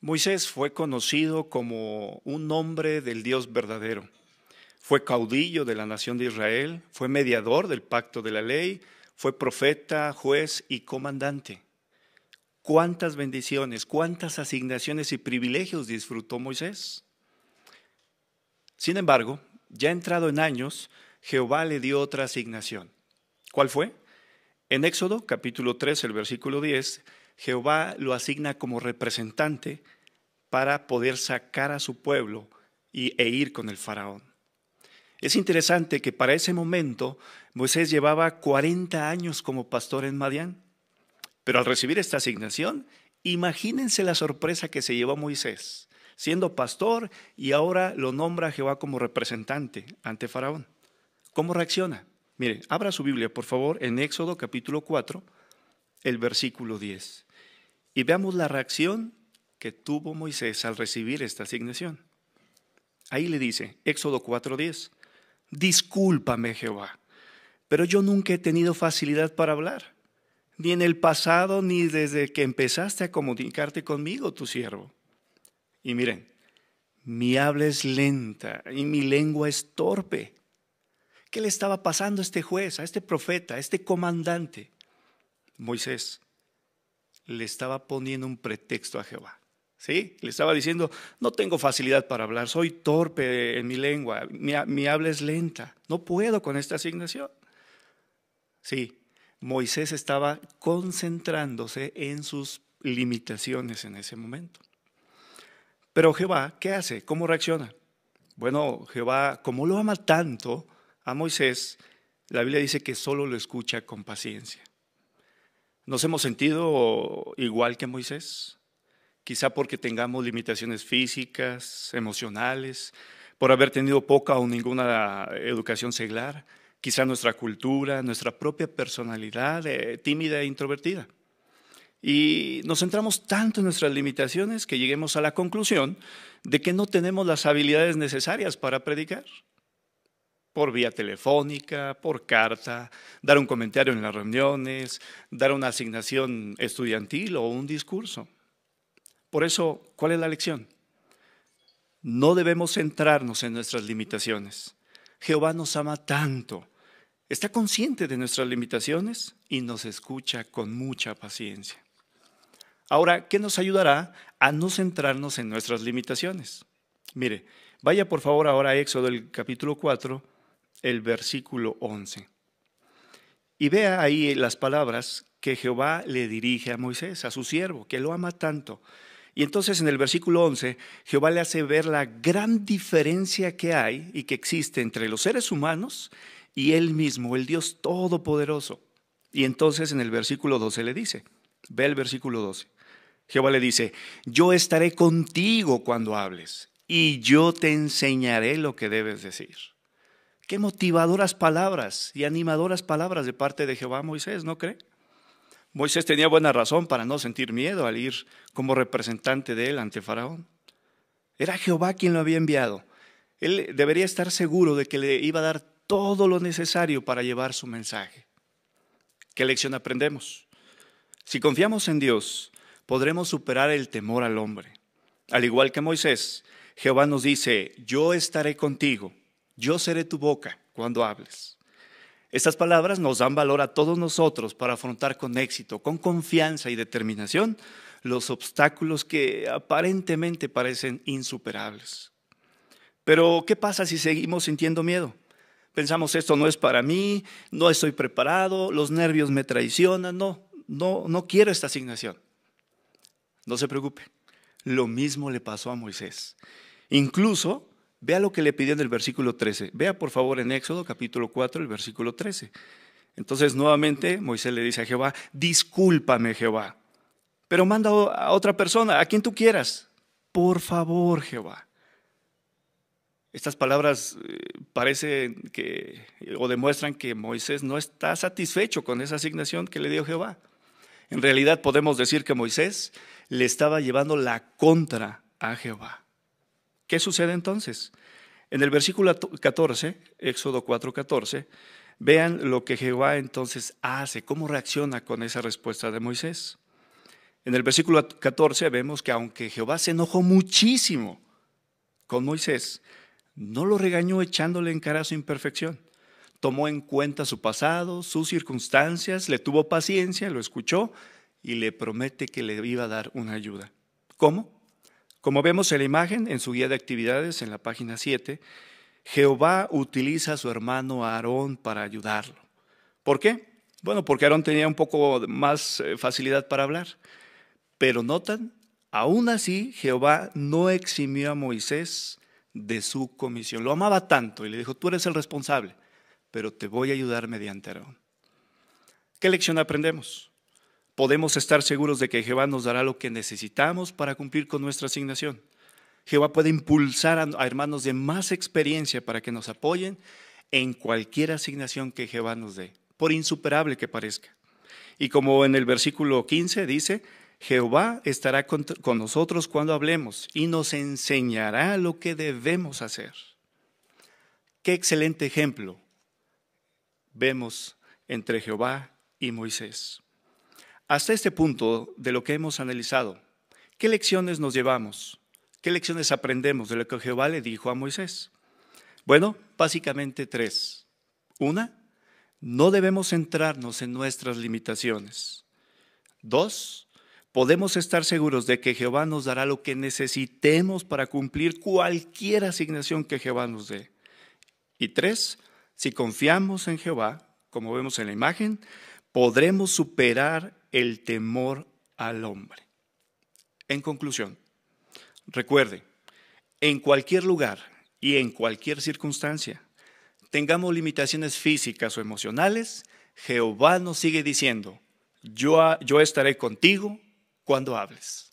Moisés fue conocido como un hombre del Dios verdadero. Fue caudillo de la nación de Israel, fue mediador del pacto de la ley, fue profeta, juez y comandante. ¿Cuántas bendiciones, cuántas asignaciones y privilegios disfrutó Moisés? Sin embargo, ya entrado en años, Jehová le dio otra asignación. ¿Cuál fue? En Éxodo capítulo 3, el versículo 10, Jehová lo asigna como representante para poder sacar a su pueblo y, e ir con el faraón. Es interesante que para ese momento Moisés llevaba 40 años como pastor en Madián, pero al recibir esta asignación, imagínense la sorpresa que se llevó Moisés, siendo pastor y ahora lo nombra Jehová como representante ante Faraón. ¿Cómo reacciona? Mire, abra su Biblia, por favor, en Éxodo capítulo 4, el versículo 10, y veamos la reacción que tuvo Moisés al recibir esta asignación. Ahí le dice, Éxodo 4:10, discúlpame Jehová, pero yo nunca he tenido facilidad para hablar, ni en el pasado ni desde que empezaste a comunicarte conmigo, tu siervo. Y miren, mi habla es lenta y mi lengua es torpe. ¿Qué le estaba pasando a este juez, a este profeta, a este comandante? Moisés le estaba poniendo un pretexto a Jehová. ¿Sí? Le estaba diciendo, no tengo facilidad para hablar, soy torpe en mi lengua, mi, habla es lenta, no puedo con esta asignación. Sí, Moisés estaba concentrándose en sus limitaciones en ese momento. Pero Jehová, ¿qué hace? ¿Cómo reacciona? Bueno, Jehová, como lo ama tanto a Moisés, la Biblia dice que solo lo escucha con paciencia. ¿Nos hemos sentido igual que Moisés? quizá porque tengamos limitaciones físicas, emocionales, por haber tenido poca o ninguna educación seglar, quizá nuestra cultura, nuestra propia personalidad eh, tímida e introvertida. Y nos centramos tanto en nuestras limitaciones que lleguemos a la conclusión de que no tenemos las habilidades necesarias para predicar. Por vía telefónica, por carta, dar un comentario en las reuniones, dar una asignación estudiantil o un discurso. Por eso, ¿cuál es la lección? No debemos centrarnos en nuestras limitaciones. Jehová nos ama tanto, está consciente de nuestras limitaciones y nos escucha con mucha paciencia. Ahora, ¿qué nos ayudará a no centrarnos en nuestras limitaciones? Mire, vaya por favor ahora a Éxodo el capítulo 4, el versículo 11. Y vea ahí las palabras que Jehová le dirige a Moisés, a su siervo, que lo ama tanto. Y entonces en el versículo 11, Jehová le hace ver la gran diferencia que hay y que existe entre los seres humanos y Él mismo, el Dios Todopoderoso. Y entonces en el versículo 12 le dice, ve el versículo 12, Jehová le dice, yo estaré contigo cuando hables y yo te enseñaré lo que debes decir. Qué motivadoras palabras y animadoras palabras de parte de Jehová Moisés, ¿no cree? Moisés tenía buena razón para no sentir miedo al ir como representante de él ante Faraón. Era Jehová quien lo había enviado. Él debería estar seguro de que le iba a dar todo lo necesario para llevar su mensaje. ¿Qué lección aprendemos? Si confiamos en Dios, podremos superar el temor al hombre. Al igual que Moisés, Jehová nos dice, yo estaré contigo, yo seré tu boca cuando hables. Estas palabras nos dan valor a todos nosotros para afrontar con éxito, con confianza y determinación los obstáculos que aparentemente parecen insuperables. Pero, ¿qué pasa si seguimos sintiendo miedo? Pensamos, esto no es para mí, no estoy preparado, los nervios me traicionan, no, no, no quiero esta asignación. No se preocupe, lo mismo le pasó a Moisés. Incluso Vea lo que le pidió en el versículo 13. Vea por favor en Éxodo capítulo 4, el versículo 13. Entonces nuevamente Moisés le dice a Jehová, discúlpame Jehová, pero manda a otra persona, a quien tú quieras. Por favor Jehová. Estas palabras eh, parecen que o demuestran que Moisés no está satisfecho con esa asignación que le dio Jehová. En realidad podemos decir que Moisés le estaba llevando la contra a Jehová. ¿Qué sucede entonces? En el versículo 14, Éxodo 4, 14, vean lo que Jehová entonces hace, cómo reacciona con esa respuesta de Moisés. En el versículo 14 vemos que aunque Jehová se enojó muchísimo con Moisés, no lo regañó echándole en cara su imperfección. Tomó en cuenta su pasado, sus circunstancias, le tuvo paciencia, lo escuchó y le promete que le iba a dar una ayuda. ¿Cómo? Como vemos en la imagen, en su guía de actividades, en la página 7, Jehová utiliza a su hermano Aarón para ayudarlo. ¿Por qué? Bueno, porque Aarón tenía un poco más eh, facilidad para hablar. Pero notan, aún así Jehová no eximió a Moisés de su comisión. Lo amaba tanto y le dijo, tú eres el responsable, pero te voy a ayudar mediante Aarón. ¿Qué lección aprendemos? Podemos estar seguros de que Jehová nos dará lo que necesitamos para cumplir con nuestra asignación. Jehová puede impulsar a hermanos de más experiencia para que nos apoyen en cualquier asignación que Jehová nos dé, por insuperable que parezca. Y como en el versículo 15 dice, Jehová estará con, nosotros cuando hablemos y nos enseñará lo que debemos hacer. Qué excelente ejemplo vemos entre Jehová y Moisés. Hasta este punto de lo que hemos analizado, ¿qué lecciones nos llevamos? ¿Qué lecciones aprendemos de lo que Jehová le dijo a Moisés? Bueno, básicamente tres. Una, no debemos centrarnos en nuestras limitaciones. Dos, podemos estar seguros de que Jehová nos dará lo que necesitemos para cumplir cualquier asignación que Jehová nos dé. Y tres, si confiamos en Jehová, como vemos en la imagen, podremos superar el temor al hombre. En conclusión, recuerde, en cualquier lugar y en cualquier circunstancia, tengamos limitaciones físicas o emocionales, Jehová nos sigue diciendo, yo, yo estaré contigo cuando hables.